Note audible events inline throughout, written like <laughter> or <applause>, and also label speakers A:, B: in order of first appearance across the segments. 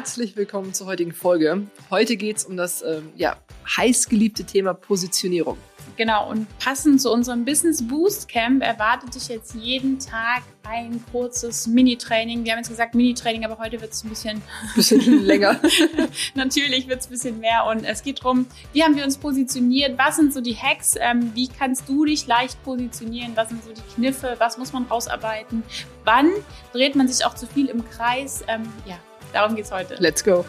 A: Herzlich willkommen zur heutigen Folge. Heute geht es um das ähm, ja, heißgeliebte Thema Positionierung.
B: Genau, und passend zu unserem Business Boost Camp erwartet dich jetzt jeden Tag ein kurzes Mini-Training. Wir haben jetzt gesagt Mini-Training, aber heute wird es ein bisschen,
A: bisschen <laughs> länger. <laughs>
B: Natürlich wird es ein bisschen mehr und es geht darum, wie haben wir uns positioniert, was sind so die Hacks, ähm, wie kannst du dich leicht positionieren, was sind so die Kniffe, was muss man rausarbeiten, wann dreht man sich auch zu viel im Kreis. Ähm, ja, darum geht es heute.
A: Let's go.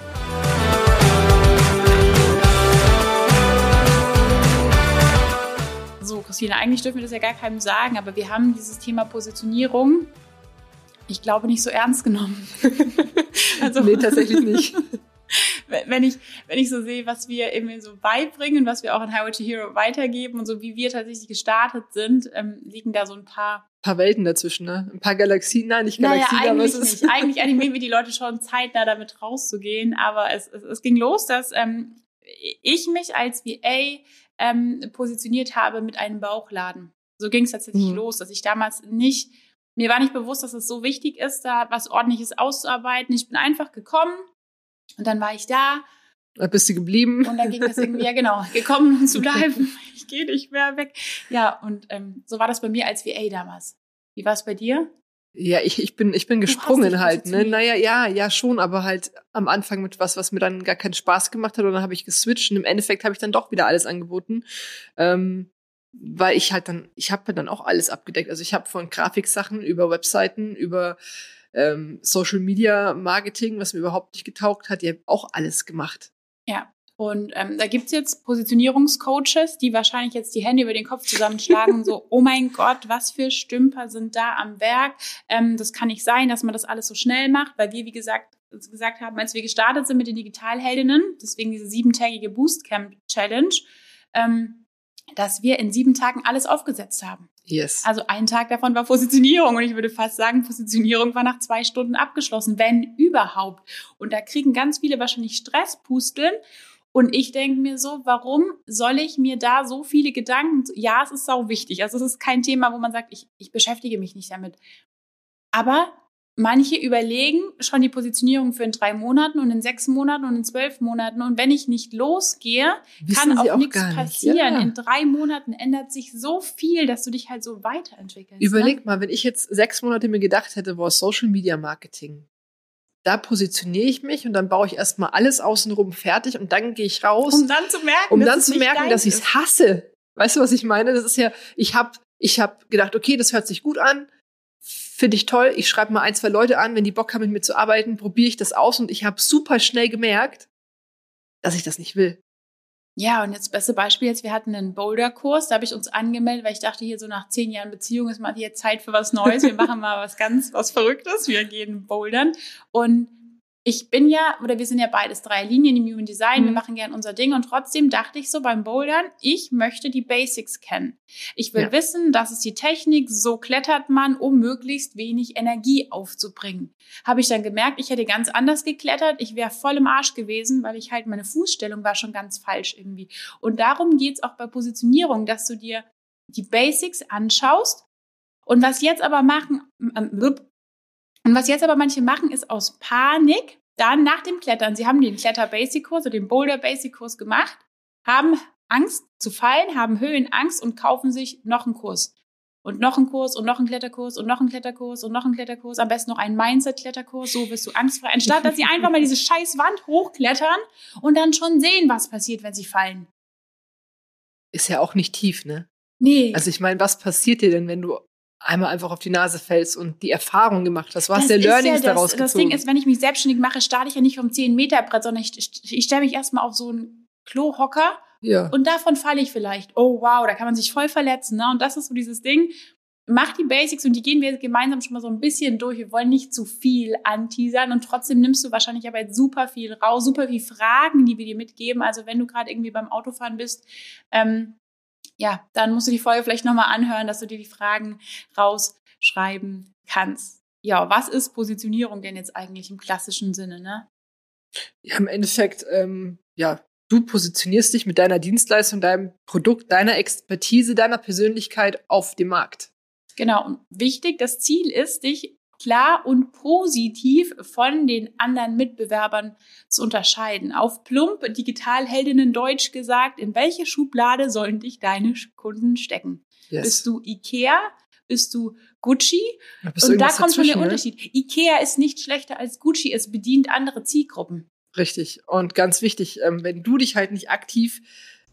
B: So, Christine, eigentlich dürfen wir das ja gar keinem sagen, aber wir haben dieses Thema Positionierung, ich glaube, nicht so ernst genommen. <laughs>
A: also, nee, tatsächlich nicht.
B: Wenn ich, wenn ich so sehe, was wir eben so beibringen, was wir auch in Highway to Hero weitergeben und so wie wir tatsächlich gestartet sind, ähm, liegen da so ein paar
A: paar Welten dazwischen, ne? Ein paar Galaxien, nein, nicht Galaxien,
B: naja, aber es ist nicht. Eigentlich animieren <laughs> wir die Leute schon zeitnah damit rauszugehen, aber es, es, es ging los, dass ähm, ich mich als VA ähm, positioniert habe mit einem Bauchladen. So ging es tatsächlich mhm. los, dass ich damals nicht, mir war nicht bewusst, dass es so wichtig ist, da was ordentliches auszuarbeiten. Ich bin einfach gekommen und dann war ich da.
A: Da bist du geblieben.
B: Und dann ging das <laughs> irgendwie, ja genau, gekommen um zu bleiben. <laughs> ich gehe nicht mehr weg. Ja, und ähm, so war das bei mir als VA damals. Wie war es bei dir?
A: Ja, ich, ich bin, ich bin gesprungen halt, ne? Naja, ja, ja, schon, aber halt am Anfang mit was, was mir dann gar keinen Spaß gemacht hat, und dann habe ich geswitcht und im Endeffekt habe ich dann doch wieder alles angeboten. Ähm, weil ich halt dann, ich habe dann auch alles abgedeckt. Also ich habe von Grafiksachen über Webseiten, über ähm, Social Media Marketing, was mir überhaupt nicht getaugt hat, ihr habt auch alles gemacht.
B: Ja. Und ähm, da gibt's jetzt Positionierungscoaches, die wahrscheinlich jetzt die Hände über den Kopf zusammenschlagen so, <laughs> oh mein Gott, was für Stümper sind da am Werk. Ähm, das kann nicht sein, dass man das alles so schnell macht, weil wir, wie gesagt, gesagt haben, als wir gestartet sind mit den Digitalheldinnen, deswegen diese siebentägige Boostcamp Challenge, ähm, dass wir in sieben Tagen alles aufgesetzt haben.
A: Yes.
B: Also ein Tag davon war Positionierung und ich würde fast sagen, Positionierung war nach zwei Stunden abgeschlossen, wenn überhaupt. Und da kriegen ganz viele wahrscheinlich Stresspusteln und ich denke mir so, warum soll ich mir da so viele Gedanken, ja, es ist sau wichtig. Also es ist kein Thema, wo man sagt, ich, ich beschäftige mich nicht damit. Aber manche überlegen schon die Positionierung für in drei Monaten und in sechs Monaten und in zwölf Monaten. Und wenn ich nicht losgehe, Wissen kann auch, auch nichts passieren. Ja. In drei Monaten ändert sich so viel, dass du dich halt so weiterentwickelst.
A: Überleg
B: ne?
A: mal, wenn ich jetzt sechs Monate mir gedacht hätte, boah, Social Media Marketing, da positioniere ich mich und dann baue ich erstmal alles außenrum fertig und dann gehe ich raus.
B: Um dann zu merken,
A: um dann zu merken, dass ich es hasse. Weißt du, was ich meine? Das ist ja, ich habe ich hab gedacht, okay, das hört sich gut an, finde ich toll. Ich schreibe mal ein, zwei Leute an, wenn die Bock haben, mit mir zu arbeiten, probiere ich das aus und ich habe super schnell gemerkt, dass ich das nicht will.
B: Ja, und jetzt das beste Beispiel jetzt, wir hatten einen Boulder-Kurs, da habe ich uns angemeldet, weil ich dachte, hier so nach zehn Jahren Beziehung ist mal hier Zeit für was Neues. Wir <laughs> machen mal was ganz, was Verrücktes. Wir gehen bouldern. Und ich bin ja, oder wir sind ja beides drei Linien im Human Design, mhm. wir machen gern unser Ding und trotzdem dachte ich so beim Bouldern, ich möchte die Basics kennen. Ich will ja. wissen, das ist die Technik, so klettert man, um möglichst wenig Energie aufzubringen. Habe ich dann gemerkt, ich hätte ganz anders geklettert, ich wäre voll im Arsch gewesen, weil ich halt meine Fußstellung war schon ganz falsch irgendwie. Und darum geht's auch bei Positionierung, dass du dir die Basics anschaust und was jetzt aber machen, ähm, und was jetzt aber manche machen, ist aus Panik dann nach dem Klettern, sie haben den Kletter-Basic-Kurs oder den Boulder-Basic-Kurs gemacht, haben Angst zu fallen, haben Höhenangst und kaufen sich noch einen Kurs. Und noch einen Kurs und noch einen Kletterkurs und noch einen Kletterkurs und noch einen Kletterkurs, am besten noch einen Mindset-Kletterkurs, so wirst du angstfrei. Anstatt dass sie einfach mal diese scheiß Wand hochklettern und dann schon sehen, was passiert, wenn sie fallen.
A: Ist ja auch nicht tief, ne?
B: Nee.
A: Also ich meine, was passiert dir denn, wenn du einmal einfach auf die Nase fällst und die Erfahrung gemacht hast. Was der Learnings ja daraus
B: das, gezogen? Das Ding ist, wenn ich mich selbstständig mache, starte ich ja nicht vom 10-Meter-Brett, sondern ich, ich, ich stelle mich erstmal auf so einen Klohocker
A: ja.
B: und davon falle ich vielleicht. Oh wow, da kann man sich voll verletzen. Ne? Und das ist so dieses Ding. Mach die Basics und die gehen wir gemeinsam schon mal so ein bisschen durch. Wir wollen nicht zu viel anteasern und trotzdem nimmst du wahrscheinlich aber jetzt super viel raus, super viel Fragen, die wir dir mitgeben. Also wenn du gerade irgendwie beim Autofahren bist, ähm, ja, dann musst du die Folge vielleicht nochmal anhören, dass du dir die Fragen rausschreiben kannst. Ja, was ist Positionierung denn jetzt eigentlich im klassischen Sinne, ne?
A: Ja, im Endeffekt, ähm, ja, du positionierst dich mit deiner Dienstleistung, deinem Produkt, deiner Expertise, deiner Persönlichkeit auf dem Markt.
B: Genau. Und wichtig, das Ziel ist, dich klar und positiv von den anderen Mitbewerbern zu unterscheiden. Auf plump Digitalheldinnen Deutsch gesagt, in welche Schublade sollen dich deine Kunden stecken? Yes. Bist du Ikea? Bist du Gucci? Und da kommt schon der ne? Unterschied. Ikea ist nicht schlechter als Gucci, es bedient andere Zielgruppen.
A: Richtig. Und ganz wichtig, ähm, wenn du dich halt nicht aktiv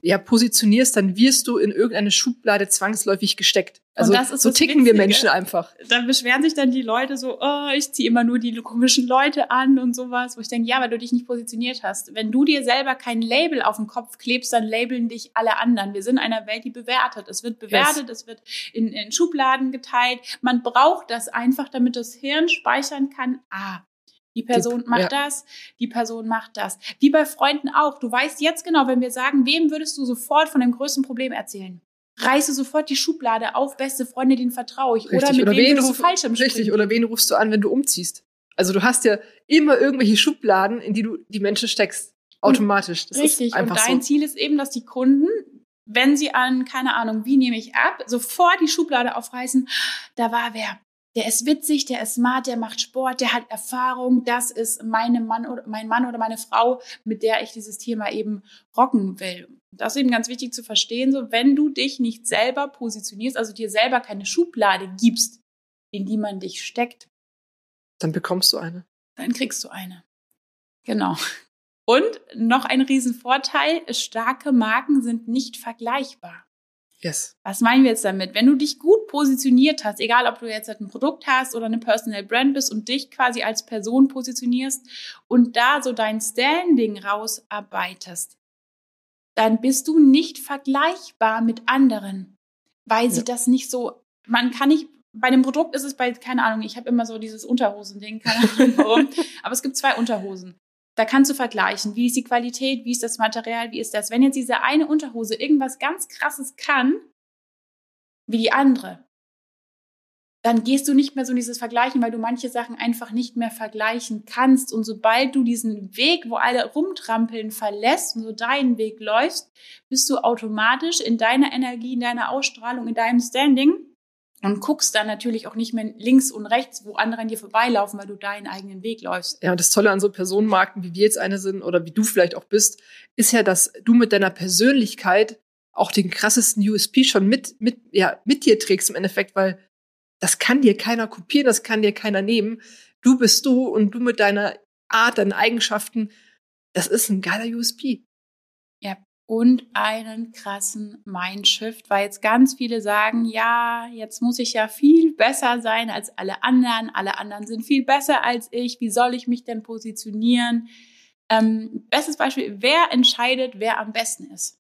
A: ja, positionierst, dann wirst du in irgendeine Schublade zwangsläufig gesteckt. Also so ticken wir Menschen einfach.
B: Dann beschweren sich dann die Leute so, oh, ich ziehe immer nur die komischen Leute an und sowas, wo ich denke, ja, weil du dich nicht positioniert hast. Wenn du dir selber kein Label auf den Kopf klebst, dann labeln dich alle anderen. Wir sind in einer Welt, die bewertet. Es wird bewertet, yes. es wird in, in Schubladen geteilt. Man braucht das einfach, damit das Hirn speichern kann, ah, die Person die, macht ja. das, die Person macht das. Wie bei Freunden auch. Du weißt jetzt genau, wenn wir sagen, wem würdest du sofort von dem größten Problem erzählen? Reiße sofort die Schublade auf, beste Freunde, denen vertraue ich.
A: Richtig.
B: Oder mit
A: oder wem ruf, du falsch im Richtig, oder wen rufst du an, wenn du umziehst? Also du hast ja immer irgendwelche Schubladen, in die du die Menschen steckst. Automatisch.
B: Das richtig. und dein so. Ziel ist eben, dass die Kunden, wenn sie an, keine Ahnung, wie nehme ich ab, sofort die Schublade aufreißen. Da war wer der ist witzig, der ist smart, der macht Sport, der hat Erfahrung, das ist meine Mann oder, mein Mann oder meine Frau, mit der ich dieses Thema eben rocken will. Das ist eben ganz wichtig zu verstehen, so wenn du dich nicht selber positionierst, also dir selber keine Schublade gibst, in die man dich steckt,
A: dann bekommst du eine.
B: Dann kriegst du eine. Genau. Und noch ein Riesenvorteil, starke Marken sind nicht vergleichbar.
A: Yes.
B: Was meinen wir jetzt damit? Wenn du dich gut positioniert hast, egal ob du jetzt ein Produkt hast oder eine Personal Brand bist und dich quasi als Person positionierst und da so dein Standing rausarbeitest, dann bist du nicht vergleichbar mit anderen, weil sie das nicht so, man kann nicht, bei dem Produkt ist es bei, keine Ahnung, ich habe immer so dieses Unterhosending, keine Ahnung warum, <laughs> aber es gibt zwei Unterhosen. Da kannst du vergleichen, wie ist die Qualität, wie ist das Material, wie ist das. Wenn jetzt diese eine Unterhose irgendwas ganz Krasses kann, wie die andere, dann gehst du nicht mehr so in dieses Vergleichen, weil du manche Sachen einfach nicht mehr vergleichen kannst. Und sobald du diesen Weg, wo alle rumtrampeln, verlässt und so deinen Weg läufst, bist du automatisch in deiner Energie, in deiner Ausstrahlung, in deinem Standing und guckst dann natürlich auch nicht mehr links und rechts, wo andere an dir vorbeilaufen, weil du deinen eigenen Weg läufst.
A: Ja, und das Tolle an so Personenmarken, wie wir jetzt eine sind oder wie du vielleicht auch bist, ist ja, dass du mit deiner Persönlichkeit auch den krassesten USP schon mit, mit, ja, mit dir trägst im Endeffekt, weil das kann dir keiner kopieren, das kann dir keiner nehmen. Du bist du und du mit deiner Art, deinen Eigenschaften, das ist ein geiler USP.
B: Und einen krassen Mindshift, weil jetzt ganz viele sagen, ja, jetzt muss ich ja viel besser sein als alle anderen, alle anderen sind viel besser als ich, wie soll ich mich denn positionieren? Ähm, bestes Beispiel, wer entscheidet, wer am besten ist?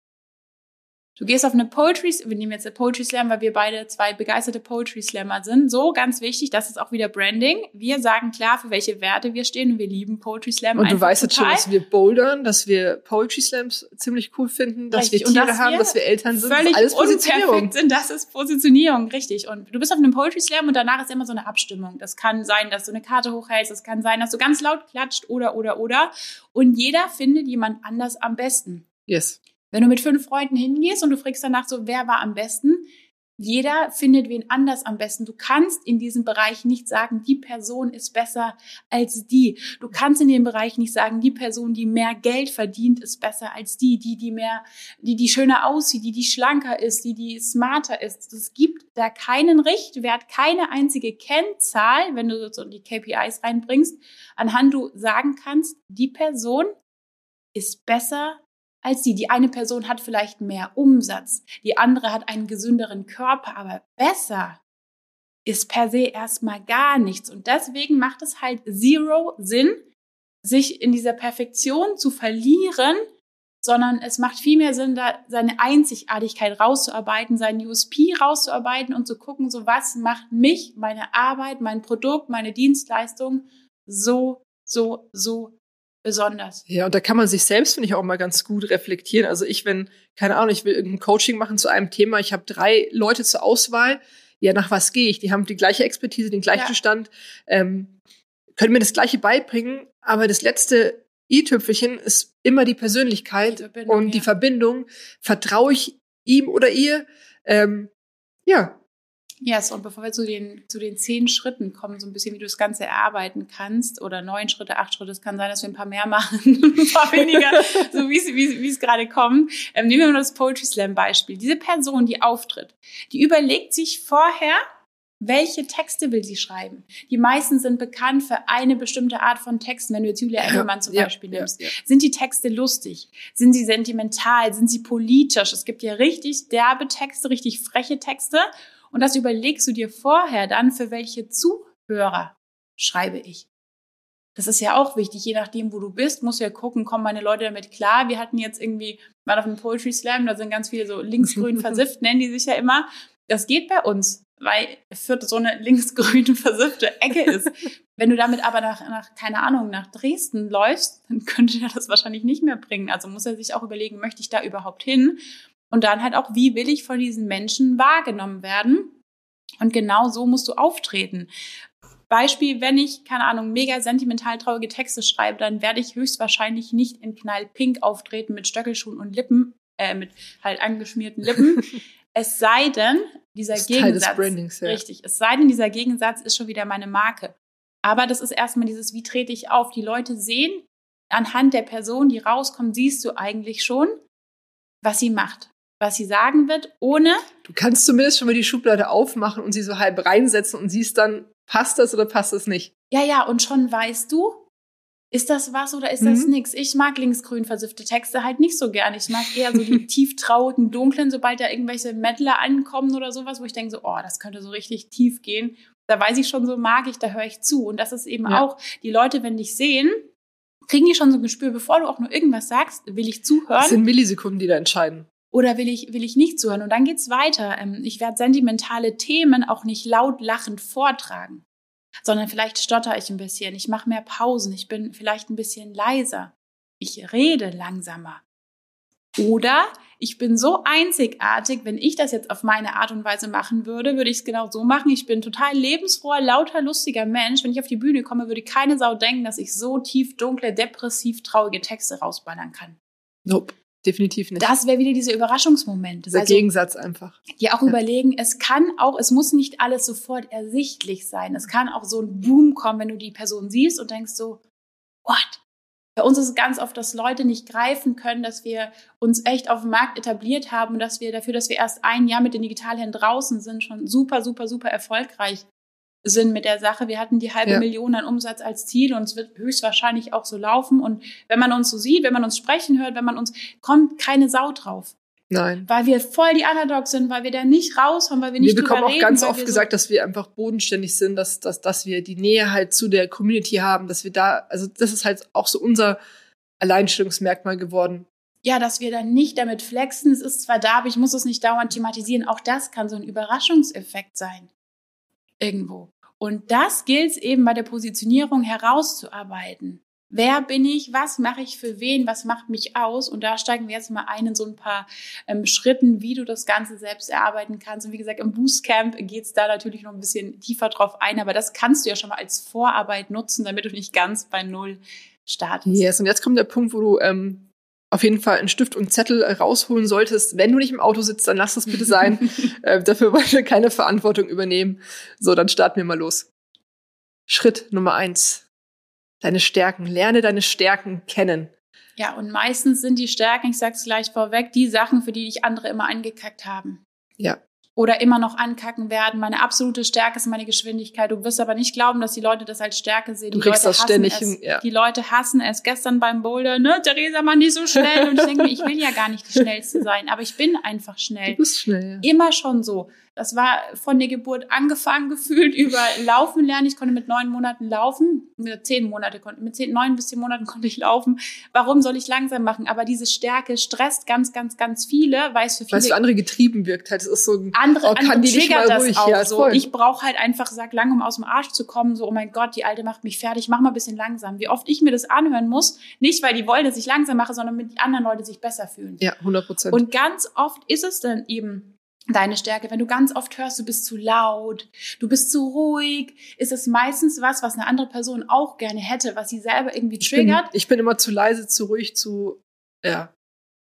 B: Du gehst auf eine Poetry, wir nehmen jetzt eine Poetry Slam, weil wir beide zwei begeisterte Poetry Slammer sind. So, ganz wichtig, das ist auch wieder Branding. Wir sagen klar, für welche Werte wir stehen und wir lieben Poetry Slam.
A: Und du weißt jetzt schon, dass wir bouldern, dass wir Poetry Slams ziemlich cool finden, dass richtig. wir Tiere dass haben, wir dass wir Eltern sind.
B: Völlig alles Positionierung. sind, das ist Positionierung, richtig. Und du bist auf einem Poetry Slam und danach ist immer so eine Abstimmung. Das kann sein, dass du eine Karte hochhältst, das kann sein, dass du ganz laut klatscht oder, oder, oder. Und jeder findet jemand anders am besten.
A: Yes.
B: Wenn du mit fünf Freunden hingehst und du fragst danach so, wer war am besten, jeder findet wen anders am besten. Du kannst in diesem Bereich nicht sagen, die Person ist besser als die. Du kannst in dem Bereich nicht sagen, die Person, die mehr Geld verdient, ist besser als die, die, die mehr, die, die schöner aussieht, die, die schlanker ist, die, die smarter ist. Es gibt da keinen Richtwert, keine einzige Kennzahl, wenn du so die KPIs reinbringst, anhand du sagen kannst, die Person ist besser als die. Die eine Person hat vielleicht mehr Umsatz, die andere hat einen gesünderen Körper, aber besser ist per se erstmal gar nichts. Und deswegen macht es halt zero Sinn, sich in dieser Perfektion zu verlieren, sondern es macht viel mehr Sinn, da seine Einzigartigkeit rauszuarbeiten, seinen USP rauszuarbeiten und zu gucken, so was macht mich, meine Arbeit, mein Produkt, meine Dienstleistung so, so, so besonders.
A: Ja, und da kann man sich selbst, finde ich, auch mal ganz gut reflektieren. Also ich, wenn, keine Ahnung, ich will irgendein Coaching machen zu einem Thema, ich habe drei Leute zur Auswahl, ja, nach was gehe ich? Die haben die gleiche Expertise, den gleichen ja. Stand, ähm, können mir das gleiche beibringen, aber das letzte i-Tüpfelchen ist immer die Persönlichkeit die und ja. die Verbindung. Vertraue ich ihm oder ihr? Ähm, Ja,
B: yes, und bevor wir zu den, zu den zehn Schritten kommen, so ein bisschen, wie du das Ganze erarbeiten kannst, oder neun Schritte, acht Schritte, es kann sein, dass wir ein paar mehr machen, <laughs> ein paar weniger, so wie es, wie, es gerade kommt. Ähm, nehmen wir mal das Poetry Slam Beispiel. Diese Person, die auftritt, die überlegt sich vorher, welche Texte will sie schreiben? Die meisten sind bekannt für eine bestimmte Art von Texten. Wenn du jetzt Julia Engelmann zum ja, Beispiel ja, nimmst. Ja, sind die Texte lustig? Sind sie sentimental? Sind sie politisch? Es gibt ja richtig derbe Texte, richtig freche Texte. Und das überlegst du dir vorher dann, für welche Zuhörer schreibe ich. Das ist ja auch wichtig. Je nachdem, wo du bist, musst du ja gucken, kommen meine Leute damit klar. Wir hatten jetzt irgendwie mal auf einem Poetry Slam, da sind ganz viele so linksgrün <laughs> versifft, nennen die sich ja immer. Das geht bei uns weil Fürth so eine linksgrün <laughs> versiffte Ecke ist. Wenn du damit aber nach, nach, keine Ahnung, nach Dresden läufst, dann könnte er das wahrscheinlich nicht mehr bringen. Also muss er sich auch überlegen, möchte ich da überhaupt hin? Und dann halt auch, wie will ich von diesen Menschen wahrgenommen werden? Und genau so musst du auftreten. Beispiel, wenn ich, keine Ahnung, mega sentimental traurige Texte schreibe, dann werde ich höchstwahrscheinlich nicht in knallpink auftreten mit Stöckelschuhen und Lippen, äh, mit halt angeschmierten Lippen. <laughs> es sei denn, dieser Gegensatz. Brandings, ja. Richtig. Es sei denn, dieser Gegensatz ist schon wieder meine Marke. Aber das ist erstmal dieses, wie trete ich auf? Die Leute sehen, anhand der Person, die rauskommt, siehst du eigentlich schon, was sie macht, was sie sagen wird, ohne.
A: Du kannst zumindest schon mal die Schublade aufmachen und sie so halb reinsetzen und siehst dann, passt das oder passt das nicht?
B: Ja, ja, und schon weißt du, ist das was oder ist das mhm. nix? Ich mag linksgrün versiffte Texte halt nicht so gern. Ich mag eher so die <laughs> tief traurigen, dunklen, sobald da irgendwelche Mettler ankommen oder sowas, wo ich denke so, oh, das könnte so richtig tief gehen. Da weiß ich schon, so mag ich, da höre ich zu. Und das ist eben ja. auch, die Leute, wenn dich sehen, kriegen die schon so ein Gespür, bevor du auch nur irgendwas sagst, will ich zuhören. Das
A: sind Millisekunden, die da entscheiden.
B: Oder will ich, will ich nicht zuhören? Und dann geht's weiter. Ähm, ich werde sentimentale Themen auch nicht laut lachend vortragen sondern vielleicht stotter ich ein bisschen, ich mache mehr Pausen, ich bin vielleicht ein bisschen leiser, ich rede langsamer. Oder ich bin so einzigartig, wenn ich das jetzt auf meine Art und Weise machen würde, würde ich es genau so machen. Ich bin total lebensfroher, lauter, lustiger Mensch. Wenn ich auf die Bühne komme, würde keine Sau denken, dass ich so tief, dunkle, depressiv, traurige Texte rausballern kann.
A: Nope. Definitiv nicht.
B: Das wäre wieder diese Überraschungsmomente.
A: Dieser also, Gegensatz einfach.
B: Die auch ja. überlegen, es kann auch, es muss nicht alles sofort ersichtlich sein. Es kann auch so ein Boom kommen, wenn du die Person siehst und denkst so, what? Bei uns ist es ganz oft, dass Leute nicht greifen können, dass wir uns echt auf dem Markt etabliert haben und dass wir dafür, dass wir erst ein Jahr mit den Digitalhändlern draußen sind, schon super, super, super erfolgreich sind mit der Sache. Wir hatten die halbe ja. Million an Umsatz als Ziel und es wird höchstwahrscheinlich auch so laufen. Und wenn man uns so sieht, wenn man uns sprechen hört, wenn man uns, kommt keine Sau drauf.
A: Nein.
B: Weil wir voll die Underdogs sind, weil wir da nicht raushauen, weil wir nicht
A: Wir bekommen auch reden, ganz oft gesagt, so dass wir einfach bodenständig sind, dass, dass, dass wir die Nähe halt zu der Community haben, dass wir da, also das ist halt auch so unser Alleinstellungsmerkmal geworden.
B: Ja, dass wir dann nicht damit flexen, es ist zwar da, aber ich muss es nicht dauernd thematisieren. Auch das kann so ein Überraschungseffekt sein irgendwo. Und das gilt eben bei der Positionierung herauszuarbeiten. Wer bin ich? Was mache ich für wen? Was macht mich aus? Und da steigen wir jetzt mal ein in so ein paar ähm, Schritten, wie du das Ganze selbst erarbeiten kannst. Und wie gesagt, im Boostcamp geht es da natürlich noch ein bisschen tiefer drauf ein, aber das kannst du ja schon mal als Vorarbeit nutzen, damit du nicht ganz bei Null startest.
A: Yes, und jetzt kommt der Punkt, wo du ähm, auf jeden Fall einen Stift und Zettel rausholen solltest. Wenn du nicht im Auto sitzt, dann lass das bitte sein. <laughs> äh, dafür wollen wir keine Verantwortung übernehmen. So, dann starten wir mal los. Schritt Nummer eins. Deine Stärken. Lerne deine Stärken kennen.
B: Ja, und meistens sind die Stärken, ich sag's gleich vorweg, die Sachen, für die dich andere immer angekackt haben.
A: Ja
B: oder immer noch ankacken werden. Meine absolute Stärke ist meine Geschwindigkeit. Du wirst aber nicht glauben, dass die Leute das als Stärke sehen.
A: Du
B: die
A: kriegst
B: Leute
A: das ständig
B: es,
A: Ja.
B: Die Leute hassen es. Gestern beim Boulder, ne, Theresa, man nicht so schnell. Und ich denke mir, ich will ja gar nicht die Schnellste sein, aber ich bin einfach schnell.
A: Du bist schnell.
B: Ja. Immer schon so. Das war von der Geburt angefangen gefühlt über Laufen lernen. Ich konnte mit neun Monaten laufen. Mit zehn Monate konnte, mit zehn, neun bis zehn Monaten <laughs> konnte ich laufen. Warum soll ich langsam machen? Aber diese Stärke stresst ganz, ganz, ganz viele, weil es für viele.
A: Weil es für andere getrieben wirkt halt. Es ist so
B: ein, andere, oh, kann andere die triggert das ruhig? auch ja, so. Voll. Ich brauche halt einfach, sag lang, um aus dem Arsch zu kommen, so, oh mein Gott, die Alte macht mich fertig, mach mal ein bisschen langsam. Wie oft ich mir das anhören muss, nicht weil die wollen, dass ich langsam mache, sondern damit die anderen Leute sich besser fühlen.
A: Ja, 100 Prozent.
B: Und ganz oft ist es dann eben deine Stärke. Wenn du ganz oft hörst, du bist zu laut, du bist zu ruhig, ist es meistens was, was eine andere Person auch gerne hätte, was sie selber irgendwie triggert.
A: Ich bin, ich bin immer zu leise, zu ruhig, zu, ja.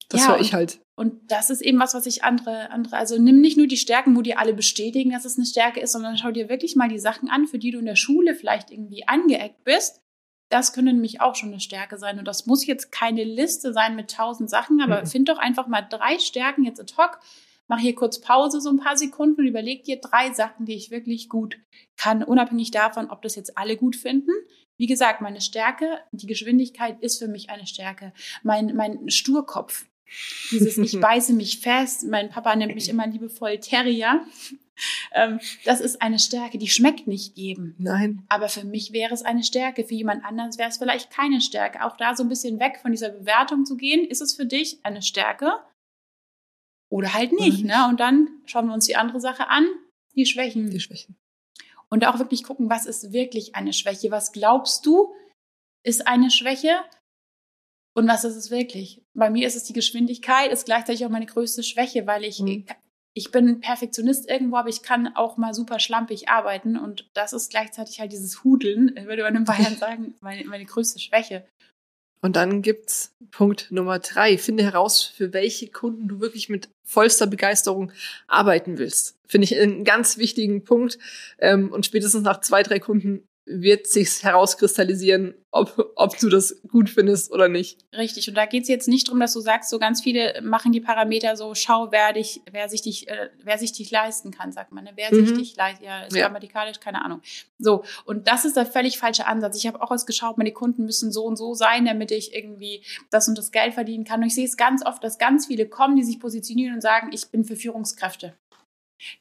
A: Das ja, höre ich halt.
B: Und das ist eben was, was ich andere, andere, also nimm nicht nur die Stärken, wo dir alle bestätigen, dass es eine Stärke ist, sondern schau dir wirklich mal die Sachen an, für die du in der Schule vielleicht irgendwie angeeckt bist. Das können nämlich auch schon eine Stärke sein. Und das muss jetzt keine Liste sein mit tausend Sachen, aber mhm. find doch einfach mal drei Stärken jetzt ad hoc. Mach hier kurz Pause, so ein paar Sekunden und überleg dir drei Sachen, die ich wirklich gut kann, unabhängig davon, ob das jetzt alle gut finden. Wie gesagt, meine Stärke, die Geschwindigkeit ist für mich eine Stärke. Mein, mein Sturkopf, dieses Ich <laughs> beiße mich fest. Mein Papa nennt mich immer liebevoll Terrier. Ähm, das ist eine Stärke, die schmeckt nicht jedem.
A: Nein.
B: Aber für mich wäre es eine Stärke. Für jemand anderes wäre es vielleicht keine Stärke. Auch da so ein bisschen weg von dieser Bewertung zu gehen. Ist es für dich eine Stärke? Oder halt nicht, mhm. ne? Und dann schauen wir uns die andere Sache an, die Schwächen.
A: Die Schwächen.
B: Und auch wirklich gucken, was ist wirklich eine Schwäche? Was glaubst du, ist eine Schwäche? Und was ist es wirklich? Bei mir ist es die Geschwindigkeit, ist gleichzeitig auch meine größte Schwäche, weil ich, mhm. ich bin Perfektionist irgendwo, aber ich kann auch mal super schlampig arbeiten und das ist gleichzeitig halt dieses Hudeln, <laughs> würde man in Bayern <laughs> sagen, meine, meine größte Schwäche.
A: Und dann gibt's Punkt Nummer drei. Finde heraus, für welche Kunden du wirklich mit vollster Begeisterung arbeiten willst. Finde ich einen ganz wichtigen Punkt. Ähm, und spätestens nach zwei, drei Kunden wird sich herauskristallisieren, ob, ob du das gut findest oder nicht.
B: Richtig. Und da geht es jetzt nicht darum, dass du sagst, so ganz viele machen die Parameter so, schau, wer dich, wer sich dich, äh, wer sich dich leisten kann, sagt man. Ne? Wer mhm. sich dich leisten, ja, ist ja. grammatikalisch, keine Ahnung. So. Und das ist der völlig falsche Ansatz. Ich habe auch ausgeschaut, meine Kunden müssen so und so sein, damit ich irgendwie das und das Geld verdienen kann. Und ich sehe es ganz oft, dass ganz viele kommen, die sich positionieren und sagen, ich bin für Führungskräfte.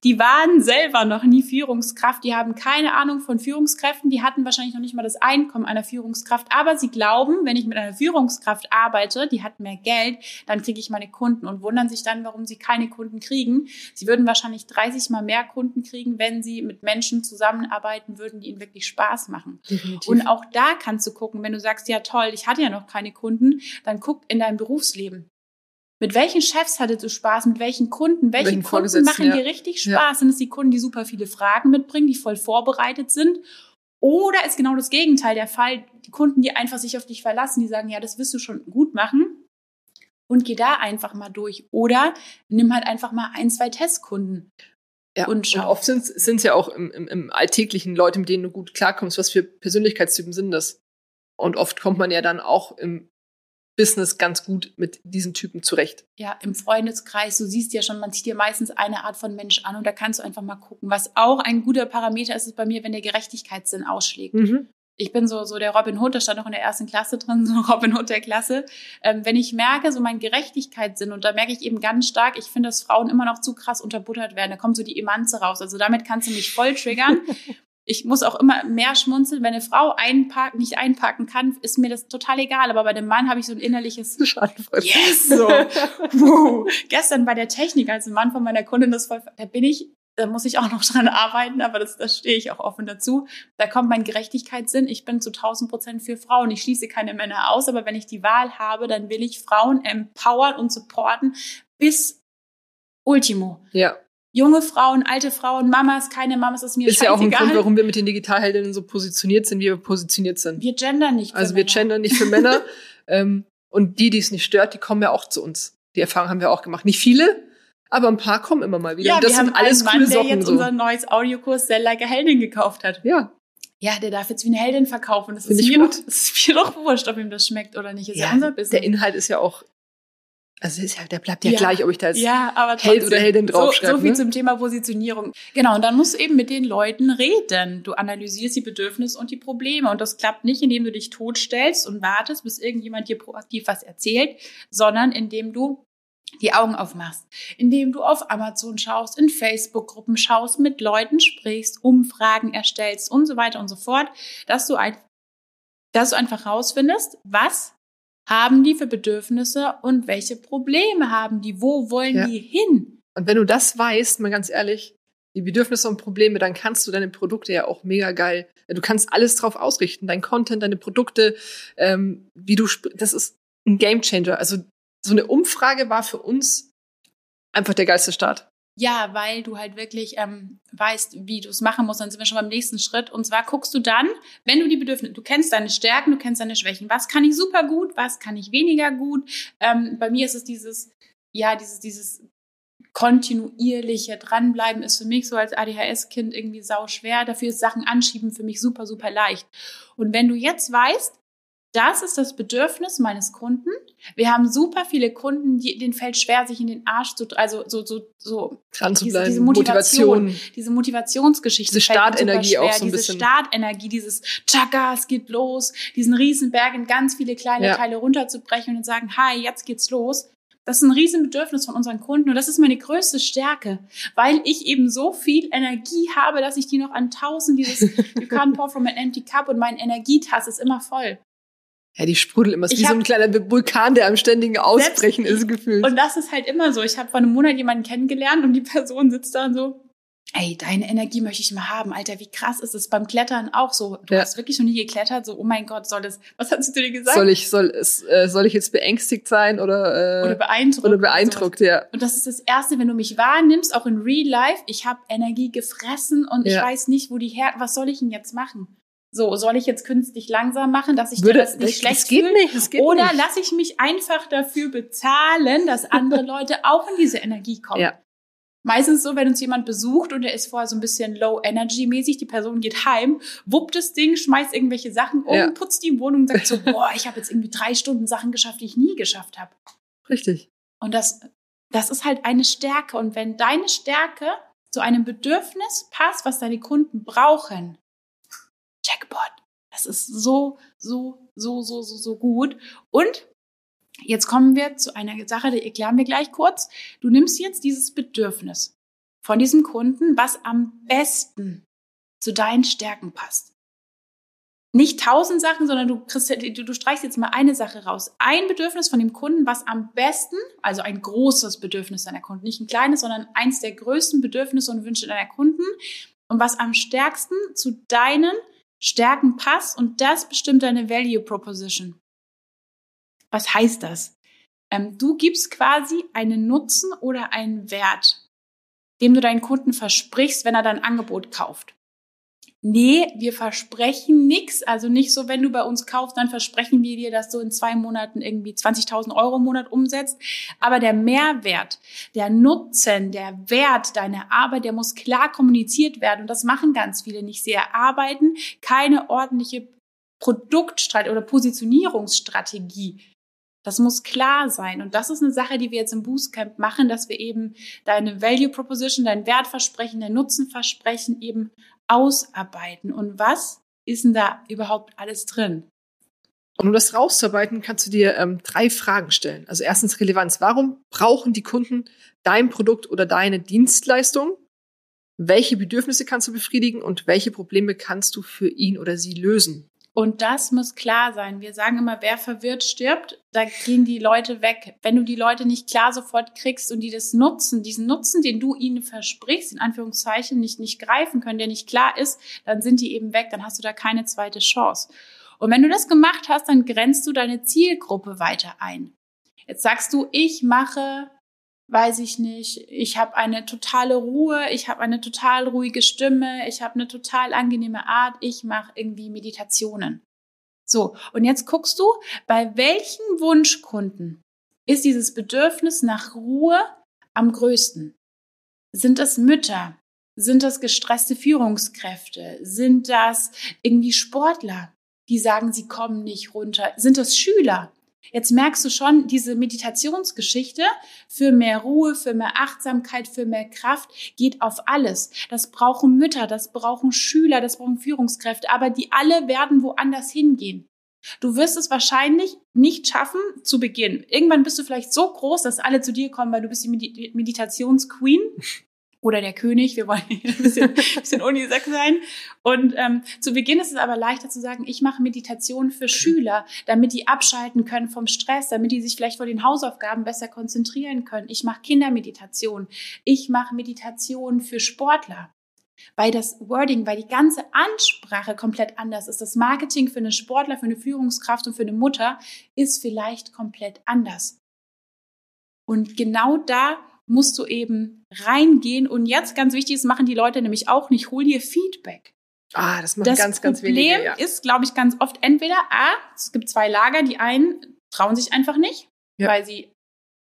B: Die waren selber noch nie Führungskraft, die haben keine Ahnung von Führungskräften, die hatten wahrscheinlich noch nicht mal das Einkommen einer Führungskraft, aber sie glauben, wenn ich mit einer Führungskraft arbeite, die hat mehr Geld, dann kriege ich meine Kunden und wundern sich dann, warum sie keine Kunden kriegen. Sie würden wahrscheinlich 30 mal mehr Kunden kriegen, wenn sie mit Menschen zusammenarbeiten würden, die ihnen wirklich Spaß machen. Definitiv. Und auch da kannst du gucken, wenn du sagst, ja toll, ich hatte ja noch keine Kunden, dann guck in dein Berufsleben. Mit welchen Chefs hattest du Spaß? Mit welchen Kunden? Welche welchen Kunden machen ja. dir richtig Spaß? Ja. Sind es die Kunden, die super viele Fragen mitbringen, die voll vorbereitet sind? Oder ist genau das Gegenteil der Fall? Die Kunden, die einfach sich auf dich verlassen, die sagen, ja, das wirst du schon gut machen. Und geh da einfach mal durch. Oder nimm halt einfach mal ein, zwei Testkunden.
A: Ja, und, und oft sind es ja auch im, im, im Alltäglichen Leute, mit denen du gut klarkommst. Was für Persönlichkeitstypen sind das? Und oft kommt man ja dann auch im Business ganz gut mit diesen Typen zurecht.
B: Ja, im Freundeskreis, du siehst ja schon, man zieht dir meistens eine Art von Mensch an und da kannst du einfach mal gucken. Was auch ein guter Parameter ist, ist bei mir, wenn der Gerechtigkeitssinn ausschlägt. Mhm. Ich bin so, so der Robin Hood, da stand noch in der ersten Klasse drin, <laughs> so Robin Hood der Klasse. Ähm, wenn ich merke, so mein Gerechtigkeitssinn, und da merke ich eben ganz stark, ich finde, dass Frauen immer noch zu krass unterbuttert werden. Da kommt so die Emanze raus. Also damit kannst du mich voll triggern. <laughs> ich muss auch immer mehr schmunzeln. Wenn eine Frau einparken, nicht einparken kann, ist mir das total egal. Aber bei dem Mann habe ich so ein innerliches <laughs> Yes! <laughs> So. wow. Gestern bei der Technik, als ein Mann von meiner Kundin das voll, da bin ich, da muss ich auch noch dran arbeiten, aber das, das stehe ich auch offen dazu. Da kommt mein Gerechtigkeitssinn. Ich bin zu 1000 Prozent für Frauen. Ich schließe keine Männer aus, aber wenn ich die Wahl habe, dann will ich Frauen empowern und supporten bis Ultimo.
A: Ja
B: junge Frauen, alte Frauen, Mamas, keine Mamas, ist mir
A: Ist ja auch ein Grund, warum wir mit den Digitalheldinnen so positioniert sind, wie wir positioniert sind.
B: Wir gendern nicht
A: für Also wir Männer. gendern nicht für Männer. <laughs> ähm, und die, die es nicht stört, die kommen ja auch zu uns. Die Erfahrung haben wir auch gemacht. Nicht viele, aber ein paar kommen immer mal wieder.
B: Ja, und das wir sind haben alles einen Mann, Socken, der jetzt so. unser neues Audiokurs Sell Like a Heldin gekauft hat.
A: Ja.
B: Ja, der darf jetzt wie eine Heldin verkaufen. Das ist, mir gut. Doch, <laughs> das ist mir doch wurscht, ob ihm das schmeckt oder nicht. Ist ja, ja unser Business.
A: Der Inhalt ist ja auch also ist ja, der bleibt ja, ja, gleich, ob ich da jetzt
B: ja, aber
A: Held oder Heldin draufschreibe.
B: So, so viel
A: ne?
B: zum Thema Positionierung. Genau, und dann musst du eben mit den Leuten reden. Du analysierst die Bedürfnisse und die Probleme. Und das klappt nicht, indem du dich totstellst und wartest, bis irgendjemand dir proaktiv was erzählt, sondern indem du die Augen aufmachst, indem du auf Amazon schaust, in Facebook-Gruppen schaust, mit Leuten sprichst, Umfragen erstellst und so weiter und so fort, dass du, ein, dass du einfach rausfindest, was haben die für Bedürfnisse und welche Probleme haben die? Wo wollen ja. die hin?
A: Und wenn du das weißt, mal ganz ehrlich, die Bedürfnisse und Probleme, dann kannst du deine Produkte ja auch mega geil. Du kannst alles drauf ausrichten, dein Content, deine Produkte, ähm, wie du, das ist ein Gamechanger. Also so eine Umfrage war für uns einfach der geilste Start.
B: Ja, weil du halt wirklich ähm, weißt, wie du es machen musst. Dann sind wir schon beim nächsten Schritt. Und zwar guckst du dann, wenn du die Bedürfnisse, du kennst deine Stärken, du kennst deine Schwächen. Was kann ich super gut, was kann ich weniger gut? Ähm, bei mir ist es dieses, ja, dieses, dieses kontinuierliche Dranbleiben ist für mich so als ADHS-Kind irgendwie sau schwer. Dafür ist Sachen anschieben für mich super, super leicht. Und wenn du jetzt weißt, das ist das Bedürfnis meines Kunden. Wir haben super viele Kunden, die, denen fällt schwer, sich in den Arsch zu, also so, so, so,
A: dran zu
B: diese,
A: bleiben.
B: diese Motivation,
A: Motivation.
B: diese Motivationsgeschichte.
A: Diese Startenergie auch so ein
B: diese
A: bisschen.
B: Startenergie, dieses Tschakka, es geht los, diesen Riesenberg in ganz viele kleine
A: Ja.
B: Teile runterzubrechen und sagen, hi, jetzt geht's los. Das ist ein Riesenbedürfnis von unseren Kunden und das ist meine größte Stärke, weil ich eben so viel Energie habe, dass ich die noch an tausend dieses <laughs> You can't pour from an empty cup und mein Energietass ist immer voll.
A: Ja, die sprudelt immer. Es ist
B: Ich
A: wie so
B: hab-
A: ein kleiner Vulkan, der am ständigen Ausbrechen ist, gefühlt.
B: Und das ist halt immer so. Ich habe vor einem Monat jemanden kennengelernt und die Person sitzt da und so, ey, deine Energie möchte ich mal haben. Alter, wie krass ist es beim Klettern auch so. Du
A: Ja.
B: hast wirklich noch nie geklettert, so, oh mein Gott, soll das, was hat sie zu dir gesagt?
A: soll ich, soll äh, soll ich jetzt beängstigt sein oder, äh,
B: oder beeindruckt.
A: oder beeindruckt, ja.
B: Und das ist das Erste, wenn du mich wahrnimmst, auch in Real Life, ich habe Energie gefressen und ich
A: Ja.
B: weiß nicht, wo die her, was soll ich denn jetzt machen? So, soll ich jetzt künstlich langsam machen, dass ich
A: Würde,
B: das nicht
A: das,
B: schlecht
A: das geht nicht, das geht
B: Oder
A: nicht.
B: lasse ich mich einfach dafür bezahlen, dass andere <laughs> Leute auch in diese Energie kommen?
A: Ja.
B: Meistens so, wenn uns jemand besucht und der ist vorher so ein bisschen low energy mäßig, die Person geht heim, wuppt das Ding, schmeißt irgendwelche Sachen um,
A: Ja.
B: putzt die Wohnung und sagt so, <laughs> boah, ich habe jetzt irgendwie drei Stunden Sachen geschafft, die ich nie geschafft habe.
A: Richtig.
B: Und das, das ist halt eine Stärke. Und wenn deine Stärke zu einem Bedürfnis passt, was deine Kunden brauchen. Das ist so, so, so, so, so, so gut. Und jetzt kommen wir zu einer Sache, die erklären wir gleich kurz. Du nimmst jetzt dieses Bedürfnis von diesem Kunden, was am besten zu deinen Stärken passt. Nicht tausend Sachen, sondern du, du, du streichst jetzt mal eine Sache raus. Ein Bedürfnis von dem Kunden, was am besten, also ein großes Bedürfnis deiner Kunden, nicht ein kleines, sondern eins der größten Bedürfnisse und Wünsche deiner Kunden und was am stärksten zu deinen Stärken passt und das bestimmt deine Value Proposition. Was heißt das? Ähm, du gibst quasi einen Nutzen oder einen Wert, dem du deinen Kunden versprichst, wenn er dein Angebot kauft. Nee, wir versprechen nichts. Also nicht so, wenn du bei uns kaufst, dann versprechen wir dir, dass du in zwei Monaten irgendwie 20.000 Euro im Monat umsetzt. Aber der Mehrwert, der Nutzen, der Wert deiner Arbeit, der muss klar kommuniziert werden. Und das machen ganz viele nicht. Sie erarbeiten keine ordentliche Produktstrategie oder Positionierungsstrategie. Das muss klar sein. Und das ist eine Sache, die wir jetzt im Boostcamp machen, dass wir eben deine Value Proposition, dein Wertversprechen, dein Nutzenversprechen eben ausarbeiten. Und was ist denn da überhaupt alles drin?
A: Und um das rauszuarbeiten, kannst du dir ähm, drei Fragen stellen. Also erstens Relevanz. Warum brauchen die Kunden dein Produkt oder deine Dienstleistung? Welche Bedürfnisse kannst du befriedigen und welche Probleme kannst du für ihn oder sie lösen?
B: Und das muss klar sein. Wir sagen immer, wer verwirrt stirbt, da gehen die Leute weg. Wenn du die Leute nicht klar sofort kriegst und die das nutzen, diesen Nutzen, den du ihnen versprichst, in Anführungszeichen nicht, nicht greifen können, der nicht klar ist, dann sind die eben weg, dann hast du da keine zweite Chance. Und wenn du das gemacht hast, dann grenzt du deine Zielgruppe weiter ein. Jetzt sagst du, ich mache, weiß ich nicht, ich habe eine totale Ruhe, ich habe eine total ruhige Stimme, ich habe eine total angenehme Art, ich mache irgendwie Meditationen. So, und jetzt guckst du, bei welchen Wunschkunden ist dieses Bedürfnis nach Ruhe am größten? Sind es Mütter? Sind das gestresste Führungskräfte? Sind das irgendwie Sportler, die sagen, sie kommen nicht runter? Sind das Schüler? Jetzt merkst du schon, diese Meditationsgeschichte für mehr Ruhe, für mehr Achtsamkeit, für mehr Kraft geht auf alles. Das brauchen Mütter, das brauchen Schüler, das brauchen Führungskräfte, aber die alle werden woanders hingehen. Du wirst es wahrscheinlich nicht schaffen zu Beginn. Irgendwann bist du vielleicht so groß, dass alle zu dir kommen, weil du bist die Medi Meditationsqueen oder der König. Wir wollen hier ein bisschen, <laughs> bisschen unisex sein. Und ähm, zu Beginn ist es aber leichter zu sagen, ich mache Meditation für Schüler, damit die abschalten können vom Stress, damit die sich vielleicht vor den Hausaufgaben besser konzentrieren können. Ich mache Kindermeditation. Ich mache Meditation für Sportler. Weil das Wording, weil die ganze Ansprache komplett anders ist. Das Marketing für einen Sportler, für eine Führungskraft und für eine Mutter ist vielleicht komplett anders. Und genau da musst du eben reingehen. Und jetzt ganz wichtig, das machen die Leute nämlich auch nicht, hol dir Feedback.
A: Ah, das machen
B: Das
A: ganz, ganz
B: Problem
A: wenige. Ja.
B: ist, glaube ich, ganz oft entweder A, es gibt zwei Lager, die einen trauen sich einfach nicht,
A: Ja.
B: weil sie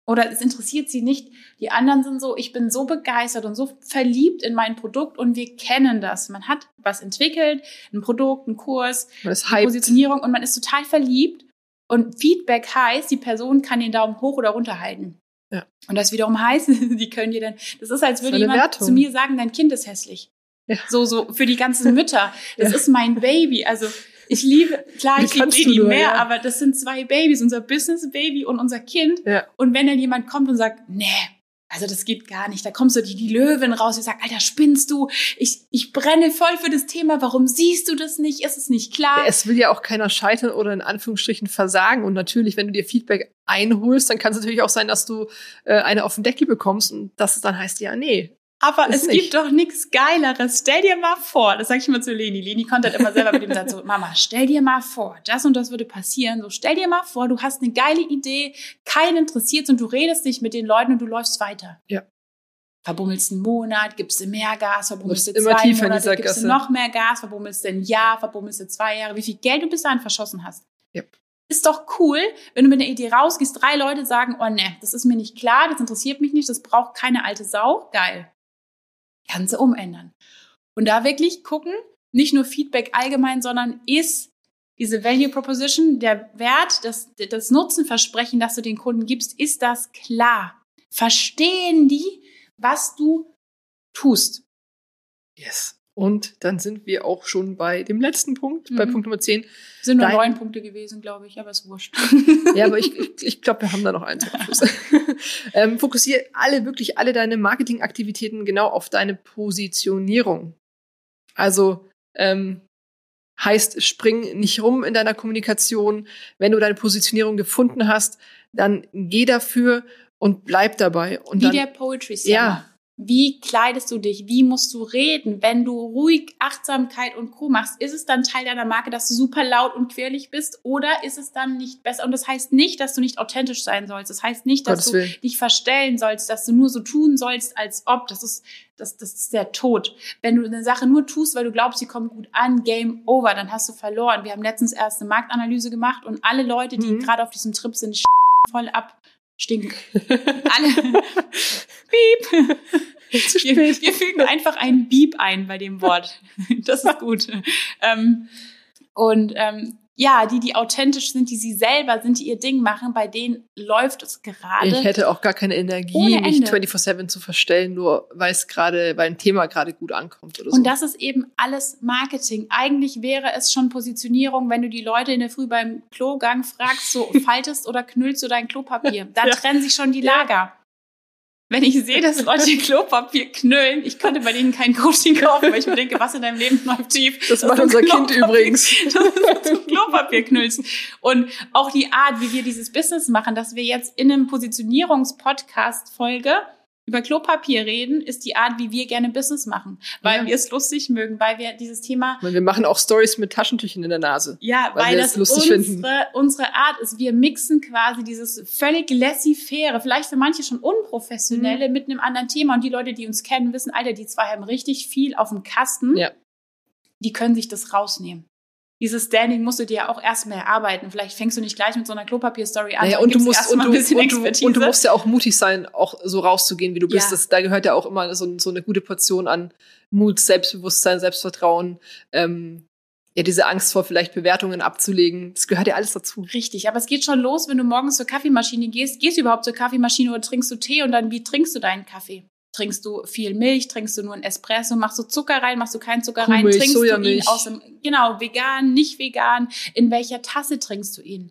B: Oder es interessiert sie nicht. Die anderen sind so, ich bin so begeistert und so verliebt in mein Produkt und wir kennen das. Man hat was entwickelt, ein Produkt, ein Kurs, eine Positionierung und man ist total verliebt. Und Feedback heißt, die Person kann den Daumen hoch oder runter halten. Ja. Und das wiederum heißt, <laughs> die können dir dann, das ist, als würde jemand Wertung. zu mir sagen, dein Kind ist hässlich. Ja. So, so für die ganzen Mütter. Das ja. ist mein Baby. Also ich liebe, klar, ich liebe die mehr, ja. aber das sind zwei Babys, unser Business-Baby und unser Kind. Ja. Und wenn dann jemand kommt und sagt, nee, also das geht gar nicht. Da kommst du die, die Löwin raus, die sagt, Alter, spinnst du? Ich, ich brenne voll für das Thema. Warum siehst du das nicht? Ist es nicht klar?
A: Es will ja auch keiner scheitern oder in Anführungsstrichen versagen. Und natürlich, wenn du dir Feedback einholst, dann kann es natürlich auch sein, dass du äh, eine auf den Deckel bekommst und das dann heißt ja, nee,
B: aber es nicht. gibt doch nichts Geileres. Stell dir mal vor, das sage ich immer zu Leni. Leni konnte halt immer selber mit dem Satz so, Mama, stell dir mal vor, das und das würde passieren. So, stell dir mal vor, du hast eine geile Idee, keinen interessiert und du redest nicht mit den Leuten und du läufst weiter.
A: Ja.
B: Verbummelst einen Monat, gibst du mehr Gas, verbummelst du zwei tiefer Monate, gibst du noch mehr Gas, verbummelst du ein Jahr, verbummelst du zwei Jahre, wie viel Geld du bis dahin verschossen hast.
A: Yep.
B: Ist doch cool, wenn du mit einer Idee rausgehst, drei Leute sagen, oh ne, das ist mir nicht klar, das interessiert mich nicht, das braucht keine alte Sau. Geil kannst du umändern. Und da wirklich gucken, nicht nur Feedback allgemein, sondern ist diese Value Proposition, der Wert, das, das Nutzenversprechen, das du den Kunden gibst, ist das klar? Verstehen die, was du tust?
A: Yes. Und dann sind wir auch schon bei dem letzten Punkt, mhm. bei Punkt Nummer 10.
B: Sind nur Dein neun Punkte gewesen, glaube ich, aber ist wurscht. <laughs>
A: ja, aber ich, ich, ich glaube, wir haben da noch eins am <laughs> Schluss. <laughs> ähm, fokussiere alle, wirklich alle deine Marketingaktivitäten genau auf deine Positionierung. Also ähm, heißt, spring nicht rum in deiner Kommunikation. Wenn du deine Positionierung gefunden hast, dann geh dafür und bleib dabei. Und
B: Wie
A: dann,
B: der Poetry Slammer. Ja, wie kleidest du dich? Wie musst du reden? Wenn du ruhig Achtsamkeit und Co. machst, ist es dann Teil deiner Marke, dass du super laut und quirlig bist? Oder ist es dann nicht besser? Und das heißt nicht, dass du nicht authentisch sein sollst. Das heißt nicht, dass Gottes du dich verstellen sollst, dass du nur so tun sollst, als ob. Das ist, das, das ist der Tod. Wenn du eine Sache nur tust, weil du glaubst, sie kommt gut an, Game over, dann hast du verloren. Wir haben letztens erst eine Marktanalyse gemacht und alle Leute, die mhm. gerade auf diesem Trip sind, <laughs> voll ab stinken. <laughs> Alle. Beep. Wir, wir, fügen einfach ein Beep ein bei dem Wort. Das ist gut. ähm, und ähm, ja, die, die authentisch sind, die sie selber sind, die ihr Ding machen, bei denen läuft es gerade.
A: Ich hätte auch gar keine Energie, mich 24-7 zu verstellen, nur weil es gerade, weil ein Thema gerade gut ankommt oder so.
B: Und das ist eben alles Marketing. Eigentlich wäre es schon Positionierung, wenn du die Leute in der Früh beim Klogang fragst, so <laughs> faltest oder knüllst du dein Klopapier. Da ja. trennen sich schon die Lager wenn ich sehe, dass Leute <laughs> Klopapier knüllen, ich könnte bei denen kein Coaching kaufen, weil ich mir denke, was in deinem Leben läuft tief.
A: Das macht unser Kind übrigens. <laughs>
B: Dass du Klopapier knüllst. Und auch die Art, wie wir dieses Business machen, dass wir jetzt in einem Positionierungspodcast Folge über Klopapier reden, ist die Art, wie wir gerne Business machen, weil ja. wir es lustig mögen, weil wir dieses Thema.
A: Weil wir machen auch Stories mit Taschentüchern in der Nase.
B: Ja, weil, weil das unsere, unsere Art ist. Wir mixen quasi dieses völlig laissez-faire, vielleicht für manche schon unprofessionelle, mhm. mit einem anderen Thema. Und die Leute, die uns kennen, wissen, Alter, die zwei haben richtig viel auf dem Kasten.
A: Ja.
B: Die können sich das rausnehmen dieses Standing musst du dir ja auch erstmal erarbeiten. Vielleicht fängst du nicht gleich mit so einer Klopapier-Story an.
A: Naja, und, du musst, und, du, und, du, und du musst ja auch mutig sein, auch so rauszugehen, wie du bist. Ja. Das, da gehört ja auch immer so, so eine gute Portion an Mut, Selbstbewusstsein, Selbstvertrauen. Ähm, ja, diese Angst vor vielleicht Bewertungen abzulegen, das gehört ja alles dazu.
B: Richtig, aber es geht schon los, wenn du morgens zur Kaffeemaschine gehst. Gehst du überhaupt zur Kaffeemaschine oder trinkst du Tee und dann wie trinkst du deinen Kaffee? Trinkst du viel Milch, trinkst du nur ein Espresso, machst du Zucker rein, machst du keinen Zucker rein,
A: Kuhmilch,
B: trinkst
A: Sojamilch.
B: du ihn aus dem, genau, vegan, nicht vegan, in welcher Tasse trinkst du ihn?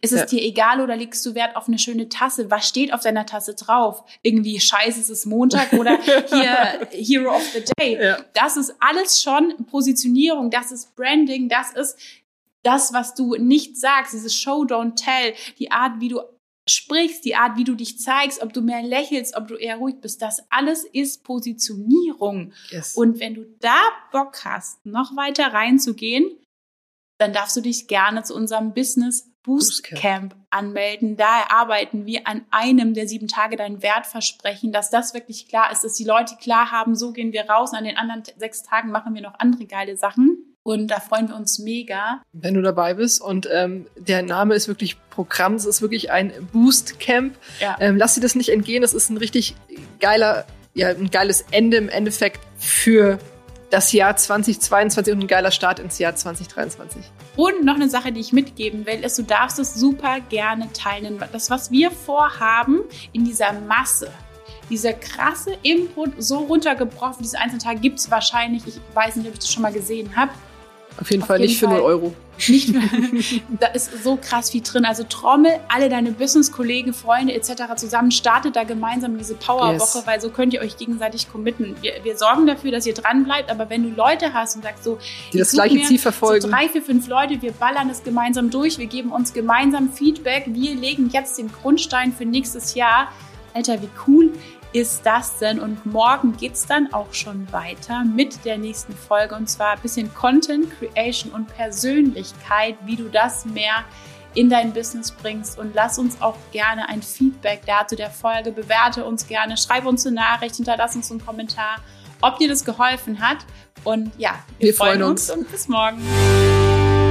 B: Ist es ja. dir egal oder legst du Wert auf eine schöne Tasse? Was steht auf deiner Tasse drauf? Irgendwie scheiße, es ist Montag oder hier <laughs> Hero of the Day. Ja. Das ist alles schon Positionierung, das ist Branding, das ist das, was du nicht sagst, dieses Show, don't tell, die Art, wie du sprichst, die Art, wie du dich zeigst, ob du mehr lächelst, ob du eher ruhig bist, das alles ist Positionierung. Yes. Und wenn du da Bock hast, noch weiter reinzugehen, dann darfst du dich gerne zu unserem Business Boost Camp anmelden. Da erarbeiten wir an einem der sieben Tage dein Wertversprechen, dass das wirklich klar ist, dass die Leute klar haben, so gehen wir raus. Und an den anderen sechs Tagen machen wir noch andere geile Sachen. Und da freuen wir uns mega.
A: Wenn du dabei bist. Und ähm, der Name ist wirklich Programm. Es ist wirklich ein Boost Camp. Ja. Ähm, lass dir das nicht entgehen. Das ist ein richtig geiler, ja, ein geiles Ende im Endeffekt für das Jahr 2022 und ein geiler Start ins Jahr 2023.
B: Und noch eine Sache, die ich mitgeben will, ist, du darfst es super gerne teilen. Das, was wir vorhaben in dieser Masse, dieser krasse Input so runtergebrochen, diese einzelnen Tage gibt es wahrscheinlich, ich weiß nicht, ob ich das schon mal gesehen habe,
A: auf jeden Auf Fall jeden <laughs> nicht für Fall 0 Euro.
B: Nicht, da ist so krass viel drin. Also trommel alle deine Business-Kollegen, Freunde etc. zusammen, startet da gemeinsam diese Powerwoche, yes. weil so könnt ihr euch gegenseitig committen. Wir, wir, sorgen dafür, dass ihr dran bleibt, aber wenn du Leute hast und sagst so,
A: die das gleiche Ziel verfolgen,
B: so drei, vier, fünf Leute, wir ballern es gemeinsam durch, wir geben uns gemeinsam Feedback, wir legen jetzt den Grundstein für nächstes Jahr. Alter, wie cool ist das denn? Und morgen geht es dann auch schon weiter mit der nächsten Folge und zwar ein bisschen Content Creation und Persönlichkeit, wie du das mehr in dein Business bringst und lass uns auch gerne ein Feedback dazu der Folge, bewerte uns gerne, schreib uns eine Nachricht, hinterlass uns einen Kommentar, ob dir das geholfen hat und ja,
A: wir, wir freuen uns. uns
B: und bis morgen.